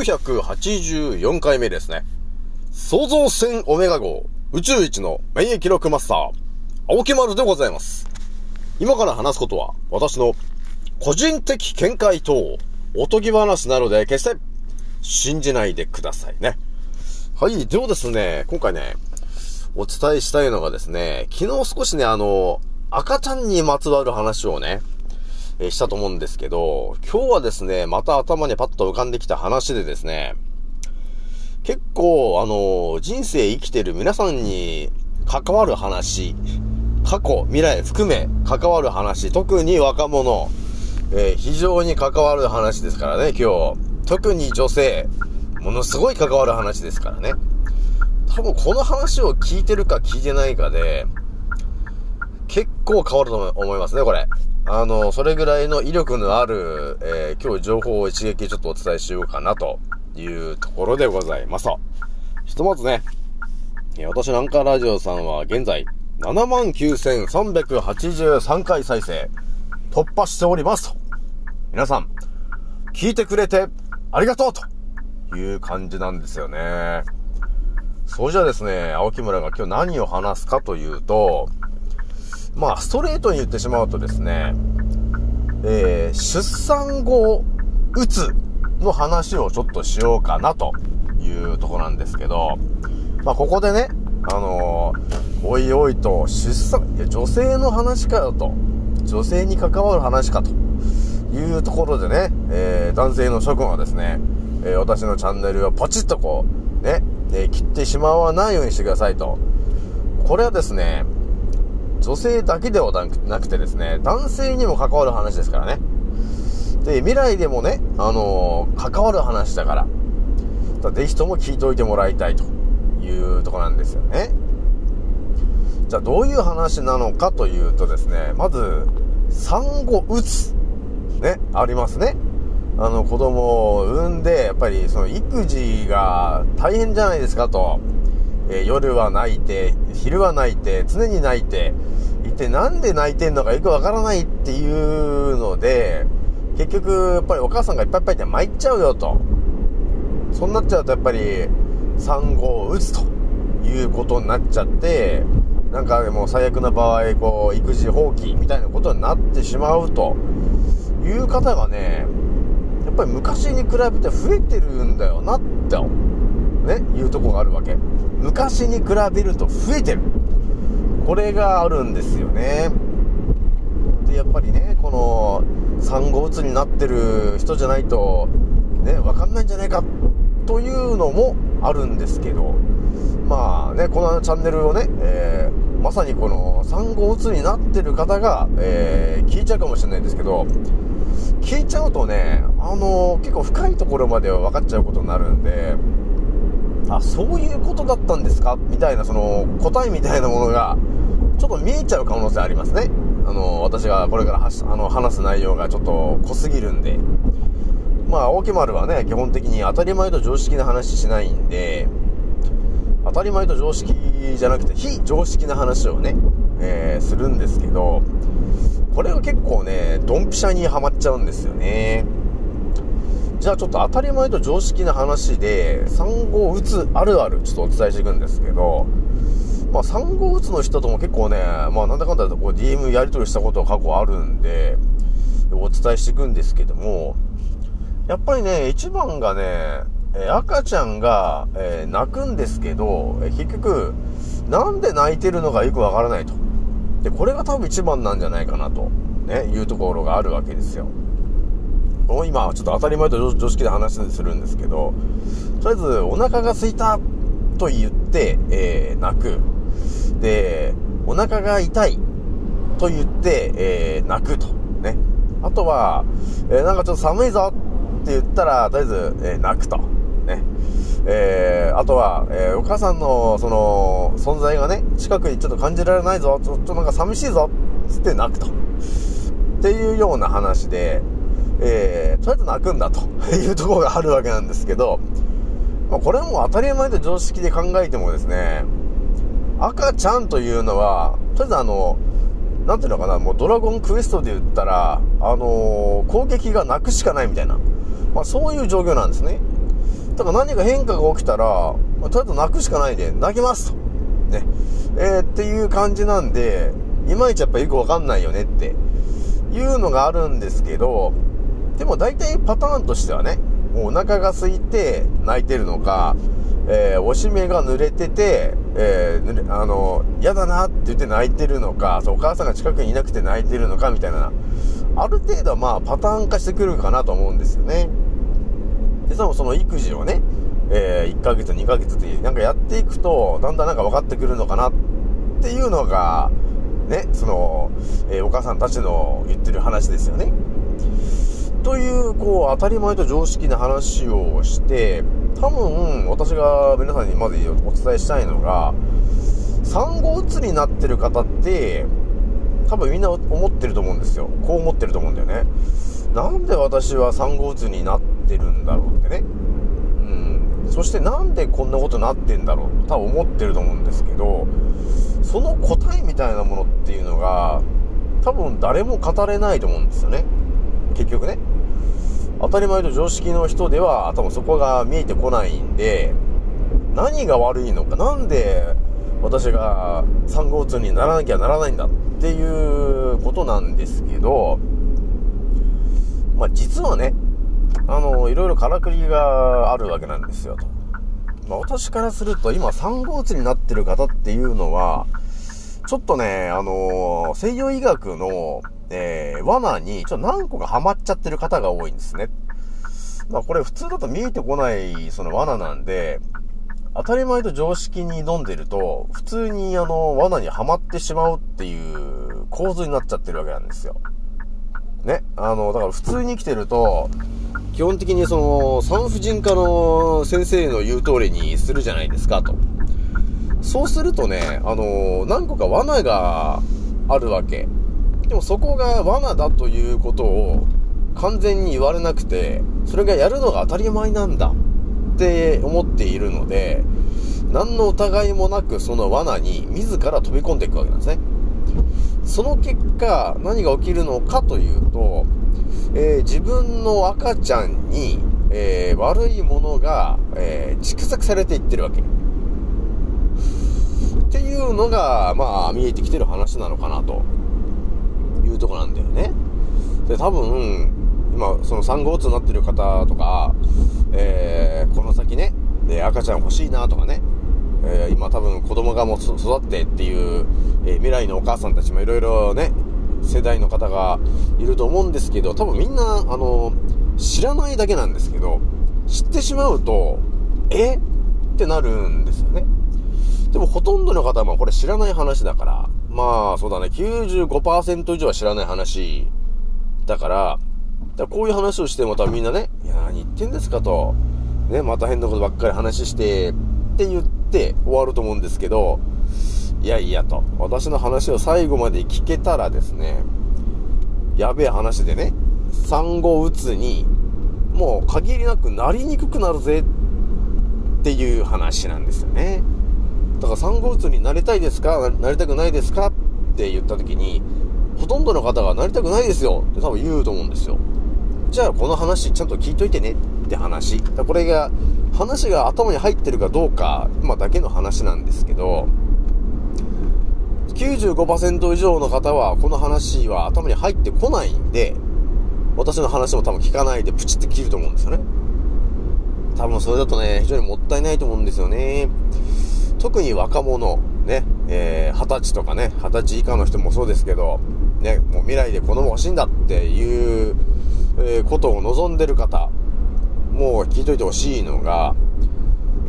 984回目ですね。創造船オメガ号宇宙一の免疫力マスター、青木丸でございます。今から話すことは、私の個人的見解とおとぎ話なので、決して信じないでくださいね。はい、ではですね、今回ね、お伝えしたいのがですね、昨日少しね、あの、赤ちゃんにまつわる話をね、え、したと思うんですけど、今日はですね、また頭にパッと浮かんできた話でですね、結構、あの、人生生きてる皆さんに関わる話、過去、未来含め関わる話、特に若者、えー、非常に関わる話ですからね、今日。特に女性、ものすごい関わる話ですからね。多分この話を聞いてるか聞いてないかで、結構変わると思いますね、これ。あの、それぐらいの威力のある、えー、今日情報を一撃ちょっとお伝えしようかなというところでございます。ひとまずね、私なんかラジオさんは現在79,383回再生突破しておりますと。皆さん、聞いてくれてありがとうという感じなんですよね。そうじゃですね、青木村が今日何を話すかというと、まあ、ストレートに言ってしまうとですね、えー、出産後、うつの話をちょっとしようかなというとこなんですけど、まあ、ここでね、あのー、おいおいと、出産、いや、女性の話かよと、女性に関わる話かというところでね、えー、男性の諸君はですね、えー、私のチャンネルをポチッとこう、ね、え切ってしまわないようにしてくださいと。これはですね、女性だけではなくてですね、男性にも関わる話ですからね。で、未来でもね、あのー、関わる話だから、ぜひとも聞いておいてもらいたいというとこなんですよね。じゃあどういう話なのかというとですね、まず、産後うつ、ね、ありますね。あの子供を産んで、やっぱりその育児が大変じゃないですかと。えー、夜は泣いて、昼は泣いて、常に泣いて、一体なんで泣いてんのかよくわからないっていうので、結局、やっぱりお母さんがいっぱいいっぱいで参っちゃうよと。そうなっちゃうとやっぱり、産後を打つということになっちゃって、なんかもう最悪な場合、こう、育児放棄みたいなことになってしまうという方がね、やっぱり昔に比べて増えてるんだよなって、ね、いうとこがあるわけ。昔に比べると増えてる。これがあるんですよね。で、やっぱりね、この産後うつになってる人じゃないと、ね、わかんないんじゃないかというのもあるんですけど、まあね、このチャンネルをね、えー、まさにこの産後うつになってる方が、えー、聞いちゃうかもしれないんですけど、聞いちゃうとね、あの、結構深いところまでは分かっちゃうことになるんで、あ、そういうことだったんですか？みたいな、その、答えみたいなものが、ちょっと見えちゃう可能性ありますね。あの、私がこれからあの話す内容がちょっと濃すぎるんで。まあ、大木丸はね、基本的に当たり前と常識な話しないんで、当たり前と常識じゃなくて、非常識な話をね、えー、するんですけど、これが結構ね、ドンピシャにはまっちゃうんですよね。じゃあちょっと当たり前と常識な話で、産後うつあるあるちょっとお伝えしていくんですけど、まあ産後うつの人とも結構ね、まあなんだかんだこう DM やり取りしたことが過去あるんで、お伝えしていくんですけども、やっぱりね、一番がね、え赤ちゃんが、え、泣くんですけど、結局、なんで泣いてるのかよくわからないと。で、これが多分一番なんじゃないかなと、ね、いうところがあるわけですよ。今、ちょっと当たり前と常識で話するんですけど、とりあえず、お腹が空いたと言って、えー、泣く。で、お腹が痛いと言って、えー、泣くと。ね。あとは、えー、なんかちょっと寒いぞって言ったら、とりあえず、えー、泣くと。ね。えー、あとは、えー、お母さんの、その、存在がね、近くにちょっと感じられないぞ、ちょっとなんか寂しいぞ、つって泣くと。っていうような話で、えー、とりあえず泣くんだというところがあるわけなんですけど、まあ、これはもう当たり前で常識で考えてもですね、赤ちゃんというのは、とりあえずあの、なんていうのかな、もうドラゴンクエストで言ったら、あのー、攻撃が泣くしかないみたいな、まあそういう状況なんですね。だから何か変化が起きたら、まあ、とりあえず泣くしかないで、泣きますと。ね。えー、っていう感じなんで、いまいちやっぱよくわかんないよねっていうのがあるんですけど、でも大体パターンとしてはね、もうお腹が空いて泣いてるのか、えー、おしめが濡れてて、えー、あの、嫌だなって言って泣いてるのか、そう、お母さんが近くにいなくて泣いてるのか、みたいな、ある程度はまあパターン化してくるかなと思うんですよね。で、その、その育児をね、えー、1ヶ月、2ヶ月ってなんかやっていくと、だんだんなんか分かってくるのかなっていうのが、ね、その、えー、お母さんたちの言ってる話ですよね。という、こう、当たり前と常識な話をして、多分、私が皆さんにまずお伝えしたいのが、産後うつになってる方って、多分みんな思ってると思うんですよ。こう思ってると思うんだよね。なんで私は産後うつになってるんだろうってね。うん。そしてなんでこんなことになってんだろうと多分思ってると思うんですけど、その答えみたいなものっていうのが、多分誰も語れないと思うんですよね。結局ね。当たり前と常識の人では多分そこが見えてこないんで、何が悪いのか、なんで私が産後うつにならなきゃならないんだっていうことなんですけど、まあ、実はね、あの、いろいろからくりがあるわけなんですよ、と。まあ、私からすると、今、産後うつになってる方っていうのは、ちょっとね、あの西洋医学の、えー、罠に、ちょっと何個かハマっちゃってる方が多いんですね。まあ、これ普通だと見えてこない、その罠なんで、当たり前と常識に挑んでると、普通にあの、罠にはまってしまうっていう構図になっちゃってるわけなんですよ。ね。あの、だから普通に生きてると、基本的にその、産婦人科の先生の言う通りにするじゃないですか、と。そうするとね、あの、何個か罠があるわけ。でもそこが罠だということを完全に言われなくて、それがやるのが当たり前なんだって思っているので、何の疑いもなくその罠に自ら飛び込んでいくわけなんですね。その結果、何が起きるのかというと、えー、自分の赤ちゃんに、えー、悪いものが、えー、蓄積されていってるわけ。っていうのが、まあ、見えてきてる話なのかな、というとこなんだよね。で、多分、今、その産後うつになってる方とか、えー、この先ね、で、赤ちゃん欲しいなとかね、えー、今多分子供がもう育ってっていう、えー、未来のお母さんたちもいろいろね、世代の方がいると思うんですけど、多分みんな、あの、知らないだけなんですけど、知ってしまうと、え？ってなるんですよね。でもほとんどの方はこれ知らない話だから、まあそうだね、95%以上は知らない話。だから、だこういう話をしても多分みんなね、いや、何言ってんですかと、ね、また変なことばっかり話して、って言って終わると思うんですけど、いやいやと、私の話を最後まで聞けたらですね、やべえ話でね、産後うつに、もう限りなくなりにくくなるぜっていう話なんですよね。だから産後うつになりたいですか？なりたくないですか？って言った時に、ほとんどの方がなりたくないですよって多分言うと思うんですよ。じゃあこの話ちゃんと聞いといてねって話。だこれが、話が頭に入ってるかどうか、まあ、だけの話なんですけど、95%以上の方はこの話は頭に入ってこないんで、私の話も多分聞かないでプチって切ると思うんですよね。多分それだとね、非常にもったいないと思うんですよね。特に若者、ね、えー、20歳とかね、20歳以下の人もそうですけど、ね、もう未来で子供欲しいんだっていうえー、ことを望んでる方、もう聞いといてほしいのが、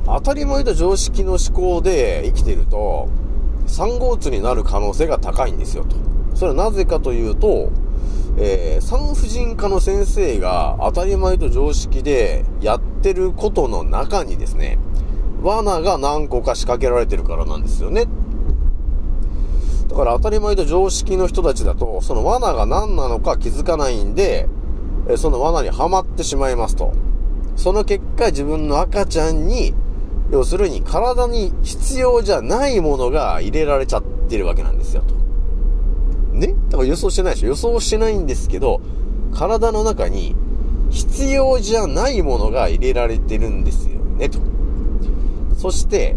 当たり前と常識の思考で生きてると、産後うつになる可能性が高いんですよと。それはなぜかというと、えー、産婦人科の先生が当たり前と常識でやってることの中にですね、罠が何個か仕掛けられてるからなんですよね。だから当たり前と常識の人たちだと、その罠が何なのか気づかないんで、その罠にはまってしまいますと。その結果、自分の赤ちゃんに、要するに体に必要じゃないものが入れられちゃってるわけなんですよ、と。ね？だから予想してないでしょ？予想してないんですけど、体の中に必要じゃないものが入れられてるんですよね、と。そして、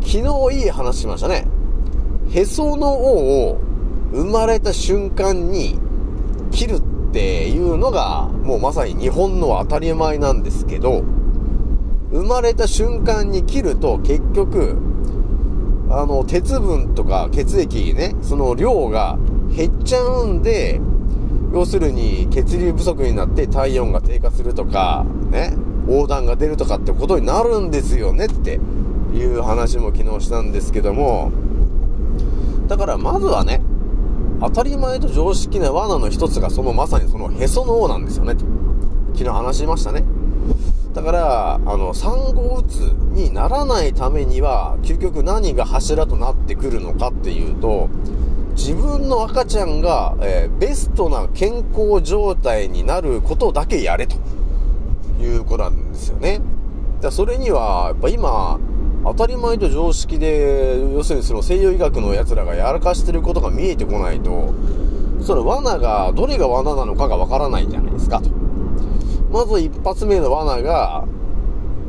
昨日いい話しましたね。へその緒を生まれた瞬間に切るっていうのが、もうまさに日本の当たり前なんですけど、生まれた瞬間に切ると結局、あの、鉄分とか血液ね、その量が減っちゃうんで、要するに血流不足になって体温が低下するとか、ね、横断が出るとかってことになるんですよねっていう話も昨日したんですけども、だからまずはね、当たり前と常識な罠の一つがそのまさにそのへその緒なんですよねと。昨日話しましたね。だから、あの、産後うつにならないためには、究極何が柱となってくるのかっていうと、自分の赤ちゃんが、えー、ベストな健康状態になることだけやれということなんですよね。だそれには、やっぱ今、当たり前と常識で、要するにその西洋医学の奴らがやらかしてることが見えてこないと、その罠が、どれが罠なのかがわからないじゃないですかと。まず一発目の罠が、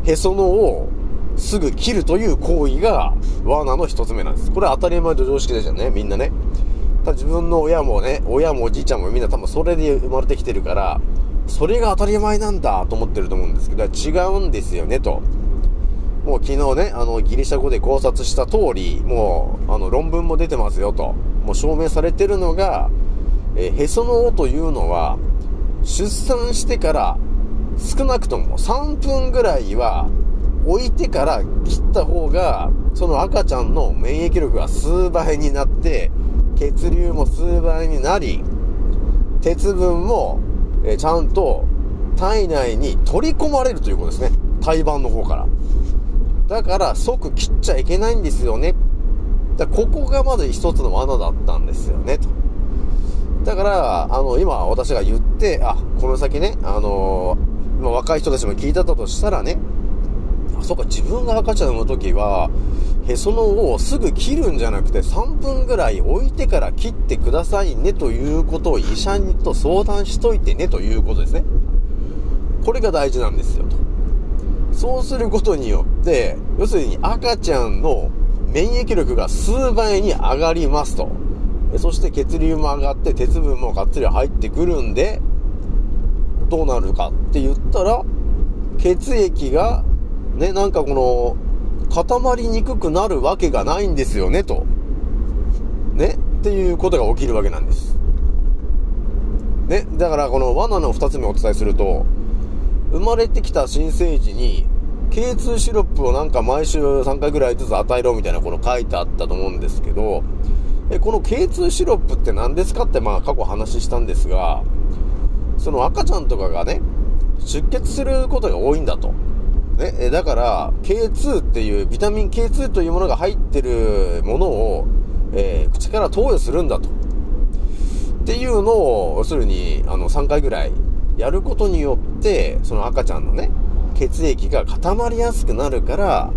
へそのをすぐ切るという行為が罠の一つ目なんです。これは当たり前と常識ですよね、みんなね。た自分の親もね、親もおじいちゃんもみんな多分それで生まれてきてるから、それが当たり前なんだと思ってると思うんですけど、違うんですよね、と。もう昨日ね、あの、ギリシャ語で考察した通り、もう、あの、論文も出てますよと。もう証明されてるのが、え、へその緒というのは、出産してから少なくとも3分ぐらいは置いてから切った方が、その赤ちゃんの免疫力が数倍になって、血流も数倍になり、鉄分も、えちゃんと体内に取り込まれるということですね。胎盤の方から。だから即切っちゃいけないんですよね。だここがまず一つの罠だったんですよね、と。だから、あの、今私が言って、あ、この先ね、あのー、今若い人たちも聞いてたとしたらね、あ、そっか、自分が赤ちゃん産む時は、へその緒をすぐ切るんじゃなくて3分ぐらい置いてから切ってくださいねということを医者にと相談しといてねということですね。これが大事なんですよと。そうすることによって、要するに赤ちゃんの免疫力が数倍に上がりますと。そして血流も上がって鉄分もがっつり入ってくるんで、どうなるかって言ったら、血液が、ね、なんかこの、固まりにくくなるわけがないんですよね、と。ね？っていうことが起きるわけなんです。ね、だからこの罠の二つ目をお伝えすると、生まれてきた新生児に、K2 シロップをなんか毎週3回ぐらいずつ与えろみたいなこの書いてあったと思うんですけど、えこの K2 シロップって何ですかってまあ過去話したんですが、その赤ちゃんとかがね、出血することが多いんだと。ね、だから、K2 っていう、ビタミン K2 というものが入ってるものを、えー、口から投与するんだと。っていうのを、要するに、あの、3回ぐらいやることによって、その赤ちゃんのね、血液が固まりやすくなるから、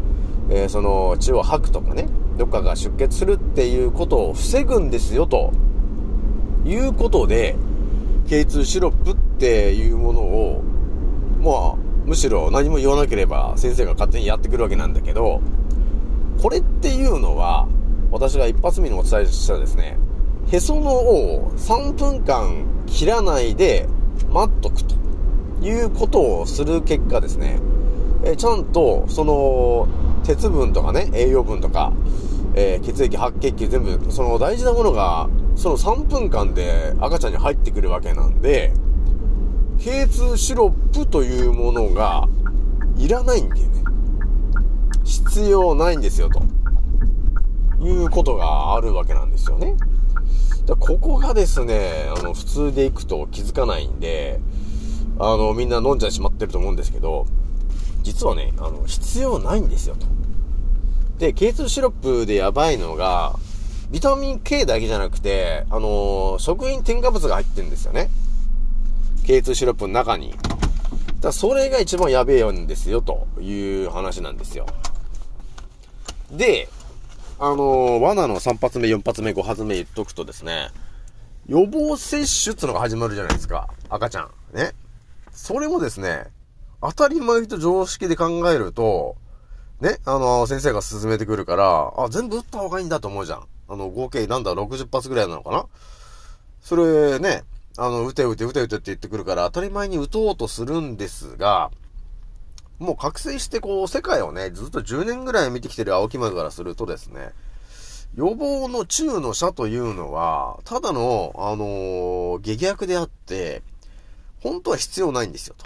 えー、その血を吐くとかね、どっかが出血するっていうことを防ぐんですよ、ということで、K2 シロップっていうものを、まあ、むしろ何も言わなければ先生が勝手にやってくるわけなんだけど、これっていうのは、私が一発目にお伝えしたですね、へその緒を3分間切らないで待っとくということをする結果ですね、えちゃんと、その、鉄分とかね、栄養分とか、えー、血液、白血球全部、その大事なものが、その3分間で赤ちゃんに入ってくるわけなんで、K2 シロップというものが、いらないんだよね。必要ないんですよ、と。いうことがあるわけなんですよね。だここがですね、あの、普通で行くと気づかないんで、あの、みんな飲んじゃしまってると思うんですけど、実はね、あの、必要ないんですよ、と。で、K2 シロップでやばいのが、ビタミン K だけじゃなくて、あのー、食品添加物が入ってるんですよね。K2 シロップの中に。だそれが一番やべえんですよ、という話なんですよ。で、あのー、罠の3発目、4発目、5発目言っとくとですね、予防接種ってのが始まるじゃないですか。赤ちゃん。ね。それもですね、当たり前と常識で考えると、ね、あの、先生が進めてくるから、あ、全部打った方がいいんだと思うじゃん。あの、合計なんだ、60発ぐらいなのかなそれね、あの、打て打て打て打てって言ってくるから、当たり前に打とうとするんですが、もう覚醒してこう、世界をね、ずっと10年ぐらい見てきてる青木丸からするとですね、予防の中の者というのは、ただの、あのー、劇薬であって、本当は必要ないんですよ、と。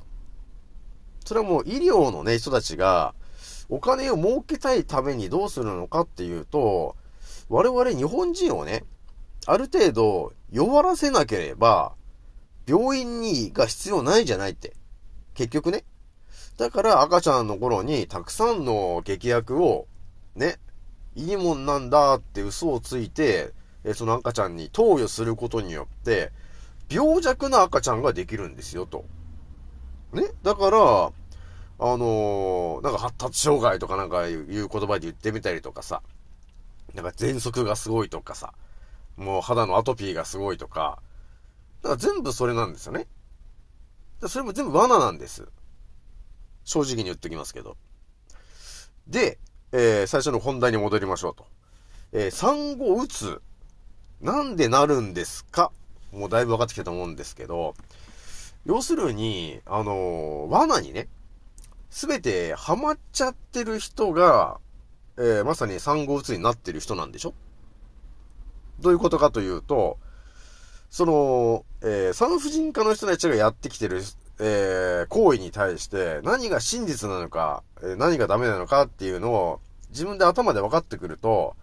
それはもう医療のね、人たちが、お金を儲けたいためにどうするのかっていうと、我々日本人をね、ある程度弱らせなければ、病院に、が必要ないじゃないって。結局ね。だから赤ちゃんの頃にたくさんの劇薬を、ね、いいもんなんだって嘘をついて、その赤ちゃんに投与することによって、病弱な赤ちゃんができるんですよ、と。ねだから、あのー、なんか発達障害とかなんかいう言葉で言ってみたりとかさ、なんか喘息がすごいとかさ、もう肌のアトピーがすごいとか、だから全部それなんですよね。それも全部罠なんです。正直に言ってきますけど。で、えー、最初の本題に戻りましょうと。えー、産後打つ。なんでなるんですか？もうだいぶ分かってきたと思うんですけど、要するに、あのー、罠にね、すべてハマっちゃってる人が、えー、まさに産後うつになってる人なんでしょ？どういうことかというと、その、えー、産婦人科の人たちがやってきてる、えー、行為に対して何が真実なのか、え、何がダメなのかっていうのを自分で頭で分かってくると、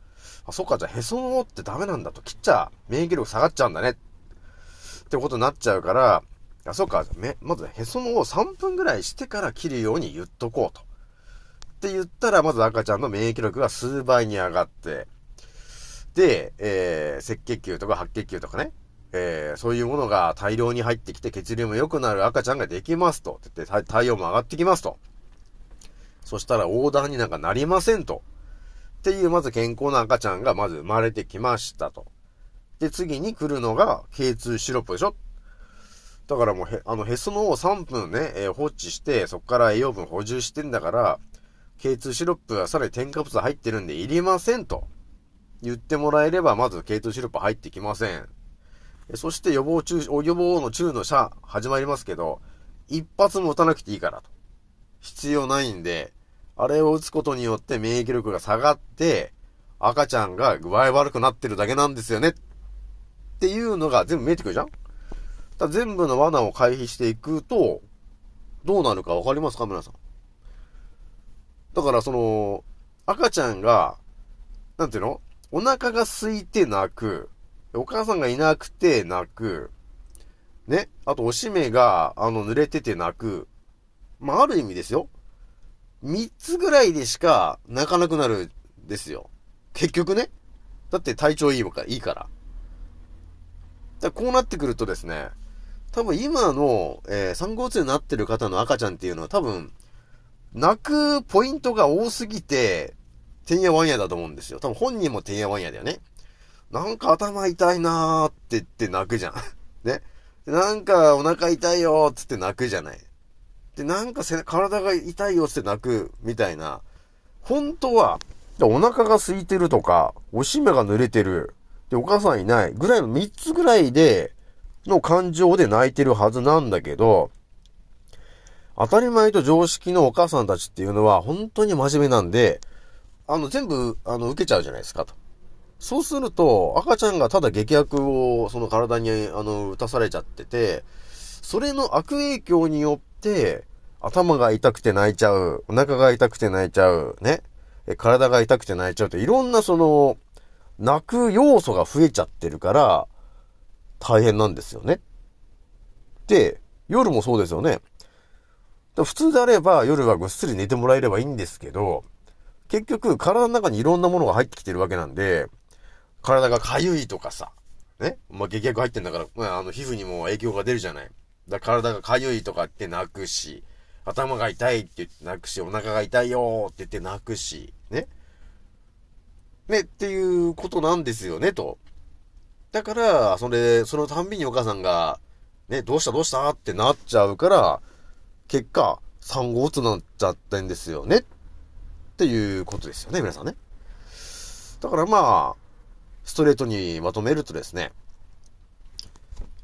あ、そっか、じゃあへその緒ってダメなんだと、切っちゃ免疫力下がっちゃうんだね。ってことになっちゃうから、あ、そっか、め、まずへその緒を3分ぐらいしてから切るように言っとこうと。って言ったら、まず赤ちゃんの免疫力が数倍に上がって、で、えー、赤血球とか白血球とかね、えー、そういうものが大量に入ってきて血流も良くなる赤ちゃんができますと。って言って、体温も上がってきますと。そしたら横断になんかなりませんと。っていう、まず健康な赤ちゃんがまず生まれてきましたと。で、次に来るのが、K2 シロップでしょだからもうへ、あの、へその緒を3分ね、えー、放置して、そこから栄養分補充してんだから、K2 シロップはさらに添加物入ってるんでいりませんと。言ってもらえれば、まず K2 シロップ入ってきません。そして予防中、予防の中の社始まりますけど、一発も打たなくていいからと。必要ないんで、あれを打つことによって免疫力が下がって、赤ちゃんが具合悪くなってるだけなんですよね。っていうのが全部見えてくるじゃんだ全部の罠を回避していくと、どうなるかわかりますか皆さん。だからその、赤ちゃんが、なんていうの？お腹が空いて泣く。お母さんがいなくて泣く。ね？あと、おしめが、あの、濡れてて泣く。まあ、ある意味ですよ。三つぐらいでしか泣かなくなるんですよ。結局ね。だって体調いいもか、いいから。だからこうなってくるとですね、多分今の、えー、産後うつになってる方の赤ちゃんっていうのは多分、泣くポイントが多すぎて、てんやわんやだと思うんですよ。多分本人もてんやわんやだよね。なんか頭痛いなーって言って泣くじゃん。ね。なんかお腹痛いよーってって泣くじゃない。で、なんか体が痛いよって泣くみたいな。本当は、お腹が空いてるとか、おしめが濡れてる、で、お母さんいないぐらいの3つぐらいで、の感情で泣いてるはずなんだけど、当たり前と常識のお母さんたちっていうのは本当に真面目なんで、あの、全部、あの、受けちゃうじゃないですかと。そうすると、赤ちゃんがただ劇薬をその体に、あの、打たされちゃってて、それの悪影響によって、頭が痛くて泣いちゃう、お腹が痛くて泣いちゃう、ね。体が痛くて泣いちゃうって、いろんなその、泣く要素が増えちゃってるから、大変なんですよね。で、夜もそうですよね。普通であれば夜はぐっすり寝てもらえればいいんですけど、結局体の中にいろんなものが入ってきてるわけなんで、体が痒いとかさ、ね？まあ、激薬入ってんだから、まあ、あの、皮膚にも影響が出るじゃない。だ体が痒いとかって泣くし、頭が痛いって言って泣くし、お腹が痛いよって言って泣くし、ね？ね、っていうことなんですよね、と。だから、それ、そのたんびにお母さんが、ね、どうした？どうした？ってなっちゃうから、結果、産後うつになっちゃってんですよね？っていうことですよね、皆さんね。だからまあ、ストレートにまとめるとですね、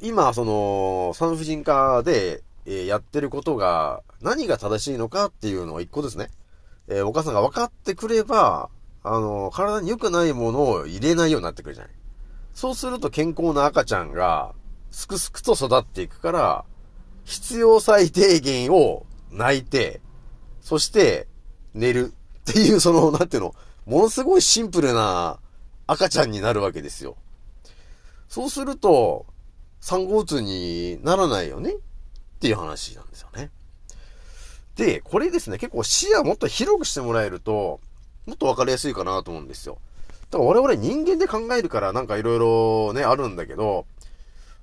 今、その、産婦人科で、え、やってることが、何が正しいのかっていうのを一個ですね。えー、お母さんが分かってくれば、あの、体に良くないものを入れないようになってくるじゃない。そうすると健康な赤ちゃんが、すくすくと育っていくから、必要最低限を泣いて、そして寝るっていう、その、なんていうの、ものすごいシンプルな赤ちゃんになるわけですよ。そうすると、産後うつにならないよね？っていう話なんですよね。で、これですね、結構視野もっと広くしてもらえると、もっとわかりやすいかなと思うんですよ。だから我々人間で考えるからなんか色々ね、あるんだけど、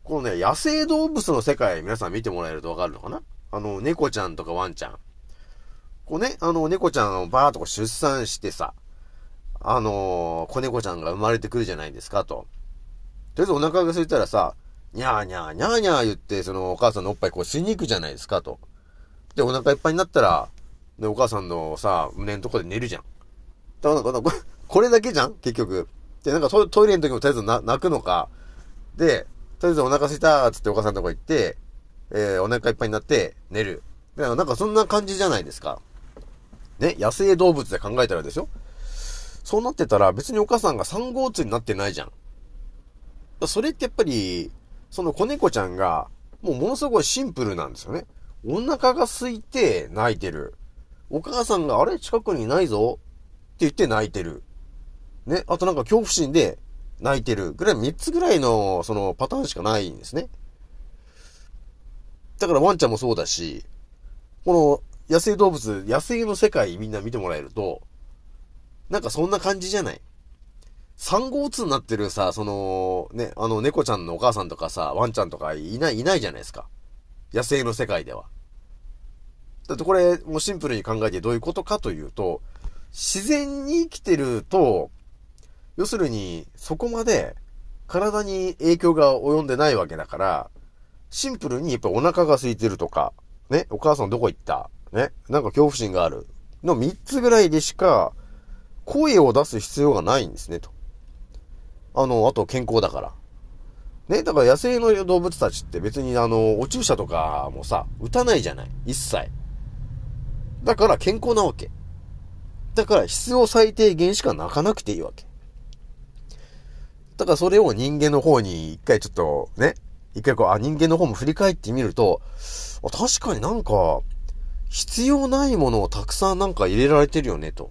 このね、野生動物の世界皆さん見てもらえるとわかるのかな？あの、猫ちゃんとかワンちゃん。こうね、あの、猫ちゃんをバーっとこう出産してさ、あのー、子猫ちゃんが生まれてくるじゃないですか、と。とりあえずお腹が空いたらさ、にゃーにゃーにゃーにゃー言って、そのお母さんのおっぱいこう吸いに行くじゃないですか、と。で、お腹いっぱいになったら、で、お母さんのさ、胸のとこで寝るじゃん。だから、これだけじゃん？結局。で、なんかトイレの時もとりあえず泣くのか。で、とりあえずお腹すいたーつってお母さんのとこ行って、えー、お腹いっぱいになって寝る。だからなんかそんな感じじゃないですか。ね、野生動物で考えたらですよ。そうなってたら別にお母さんが産後うつになってないじゃん。それってやっぱり、その子猫ちゃんが、もうものすごいシンプルなんですよね。お腹が空いて泣いてる。お母さんがあれ近くにいないぞって言って泣いてる。ね。あとなんか恐怖心で泣いてる。ぐらい3つぐらいのそのパターンしかないんですね。だからワンちゃんもそうだし、この野生動物、野生の世界みんな見てもらえると、なんかそんな感じじゃない？産後うつになってるさ、その、ね、あの猫ちゃんのお母さんとかさ、ワンちゃんとかいない、いないじゃないですか。野生の世界では。だってこれ、もうシンプルに考えてどういうことかというと、自然に生きてると、要するに、そこまで体に影響が及んでないわけだから、シンプルにやっぱお腹が空いてるとか、ね、お母さんどこ行った？ね、なんか恐怖心がある。の3つぐらいでしか、声を出す必要がないんですね、と。あの、あと健康だから。ね、だから野生の動物たちって別にあの、お注射とかもさ、打たないじゃない一切。だから健康なわけ。だから必要最低限しか泣かなくていいわけ。だからそれを人間の方に一回ちょっとね、一回こう、あ、人間の方も振り返ってみると、確かになんか、必要ないものをたくさんなんか入れられてるよね、と。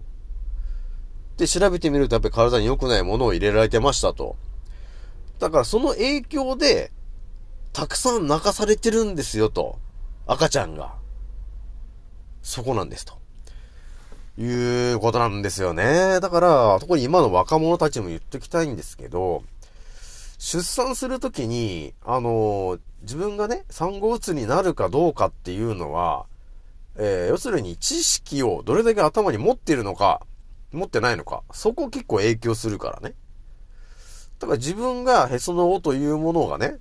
で、調べてみるとやっぱり体に良くないものを入れられてましたと。だからその影響で、たくさん泣かされてるんですよと。赤ちゃんが。そこなんですと。いうことなんですよね。だから、特に今の若者たちも言っときたいんですけど、出産するときに、あの、自分がね、産後うつになるかどうかっていうのは、えー、要するに知識をどれだけ頭に持っているのか、持ってないのか、そこ結構影響するからね。だから自分がへその緒というものがね、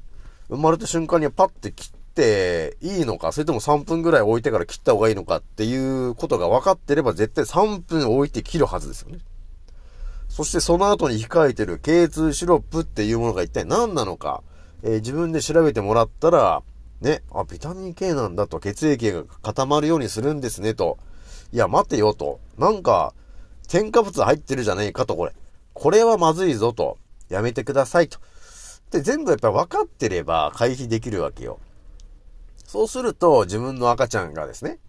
生まれた瞬間にパッて切っていいのか、それとも3分ぐらい置いてから切った方がいいのかっていうことが分かってれば絶対3分置いて切るはずですよね。そしてその後に控えてる K2 シロップっていうものが一体何なのか、えー、自分で調べてもらったら、ね、あ、ビタミン K なんだと血液が固まるようにするんですねと。いや、待てよと。なんか、添加物入ってるじゃねえかと、これ。これはまずいぞと。やめてくださいと。で、全部やっぱ分かってれば回避できるわけよ。そうすると、自分の赤ちゃんがですね、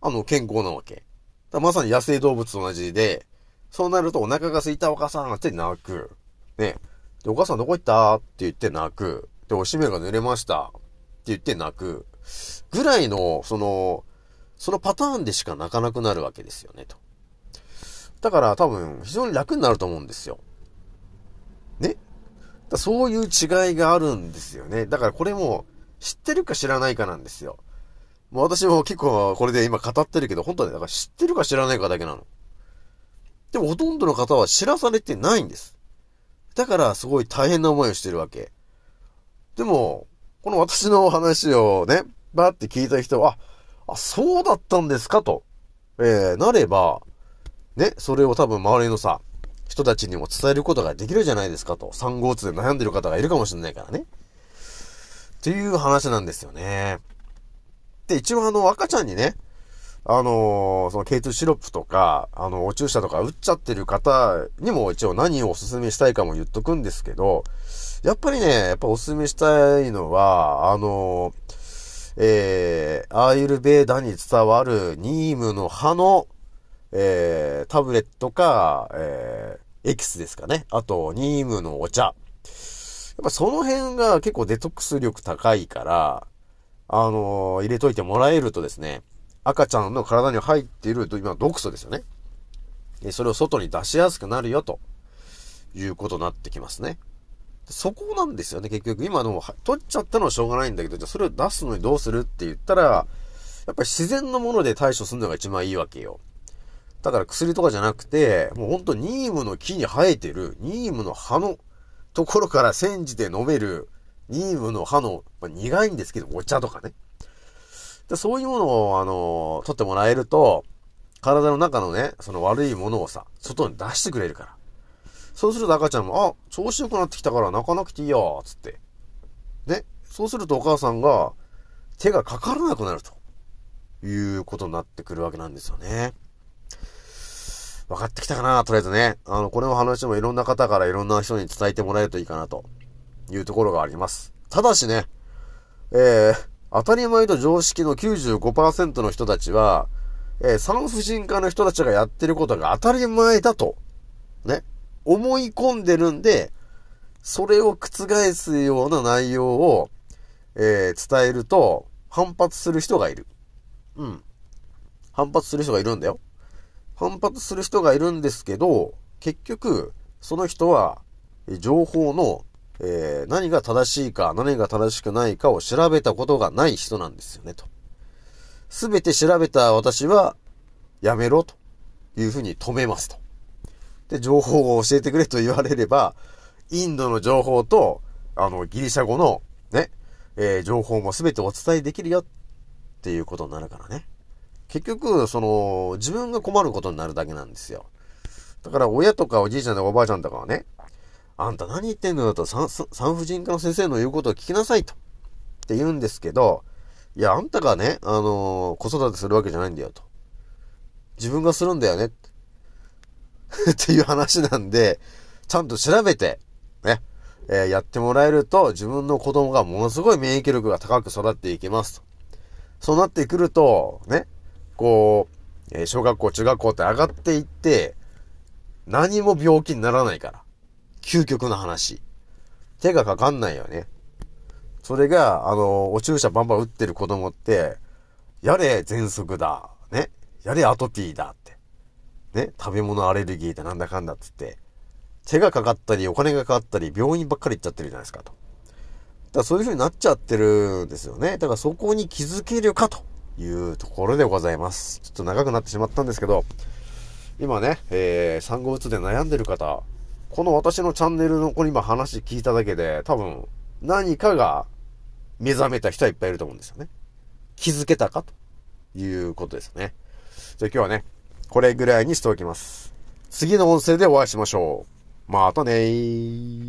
あの、健康なわけ。まさに野生動物と同じで、そうなるとお腹が空いたお母さんって泣く。ね。で、お母さんどこ行った？って言って泣く。で、おしめが濡れました。って言って泣く。ぐらいの、その、そのパターンでしか泣かなくなるわけですよね、と。だから多分非常に楽になると思うんですよ。ね？そういう違いがあるんですよね。だからこれも知ってるか知らないかなんですよ。もう私も結構これで今語ってるけど、本当はね、だから知ってるか知らないかだけなの。でもほとんどの方は知らされてないんです。だからすごい大変な思いをしてるわけ。でも、この私の話をね、バーって聞いた人は、あ、そうだったんですかと、えー、なれば、ね、それを多分周りのさ、人たちにも伝えることができるじゃないですかと。産後うつで悩んでる方がいるかもしれないからね。っていう話なんですよね。で、一応あの、赤ちゃんにね、あのー、その K2 シロップとか、あの、お注射とか打っちゃってる方にも一応何をお勧めしたいかも言っとくんですけど、やっぱりね、やっぱお勧めしたいのは、あのー、えー、アーユルベーダに伝わるニームの葉の、えー、タブレットか、えー、エキスですかね。あと、ニームのお茶。やっぱその辺が結構デトックス力高いから、あのー、入れといてもらえるとですね、赤ちゃんの体に入っている、今毒素ですよね。それを外に出しやすくなるよ、ということになってきますね。そこなんですよね、結局。今の、取っちゃったのはしょうがないんだけど、じゃあそれを出すのにどうするって言ったら、やっぱり自然のもので対処するのが一番いいわけよ。だから薬とかじゃなくて、もうほんとニームの木に生えてる、ニームの葉のところから煎じて飲める、ニームの葉の、まあ、苦いんですけど、お茶とかね。でそういうものを、あの、取ってもらえると、体の中のね、その悪いものをさ、外に出してくれるから。そうすると赤ちゃんも、あ、調子良くなってきたから泣かなくていいよ、つって。ね。そうするとお母さんが、手がかからなくなると。いうことになってくるわけなんですよね。分かってきたかなとりあえずね。あの、これの話もいろんな方からいろんな人に伝えてもらえるといいかなというところがあります。ただしね、えー、当たり前と常識の95%の人たちは、えー、産婦人科の人たちがやってることが当たり前だと、ね、思い込んでるんで、それを覆すような内容を、えー、伝えると、反発する人がいる。うん。反発する人がいるんだよ。反発する人がいるんですけど、結局、その人は、情報のえー、何が正しいか、何が正しくないかを調べたことがない人なんですよね、と。すべて調べた私は、やめろ、というふうに止めますと。で、情報を教えてくれと言われれば、インドの情報と、あの、ギリシャ語の、ね、えー、情報もすべてお伝えできるよっていうことになるからね。結局、その、自分が困ることになるだけなんですよ。だから、親とかおじいちゃんとかおばあちゃんとかはね、あんた何言ってんのよと、産婦人科の先生の言うことを聞きなさいと。って言うんですけど、いや、あんたがね、あのー、子育てするわけじゃないんだよと。自分がするんだよね。っていう話なんで、ちゃんと調べて、ね、えー、やってもらえると、自分の子供がものすごい免疫力が高く育っていきますと。そうなってくると、ね、こう、え、小学校、中学校って上がっていって、何も病気にならないから。究極の話。手がかかんないよね。それが、あの、お注射バンバン打ってる子供って、やれ喘息だ。ね。やれアトピーだって。ね。食べ物アレルギーだなんだかんだっつって。手がかかったり、お金がかかったり、病院ばっかり行っちゃってるじゃないですかと。だからそういう風になっちゃってるんですよね。だからそこに気づけるかというところでございます。ちょっと長くなってしまったんですけど、今ね、えー、産後うつで悩んでる方、この私のチャンネルのこの今話聞いただけで、多分何かが目覚めた人はいっぱいいると思うんですよね。気づけたかということですね。じゃあ今日はね、これぐらいにしておきます。次の音声でお会いしましょう。またねー。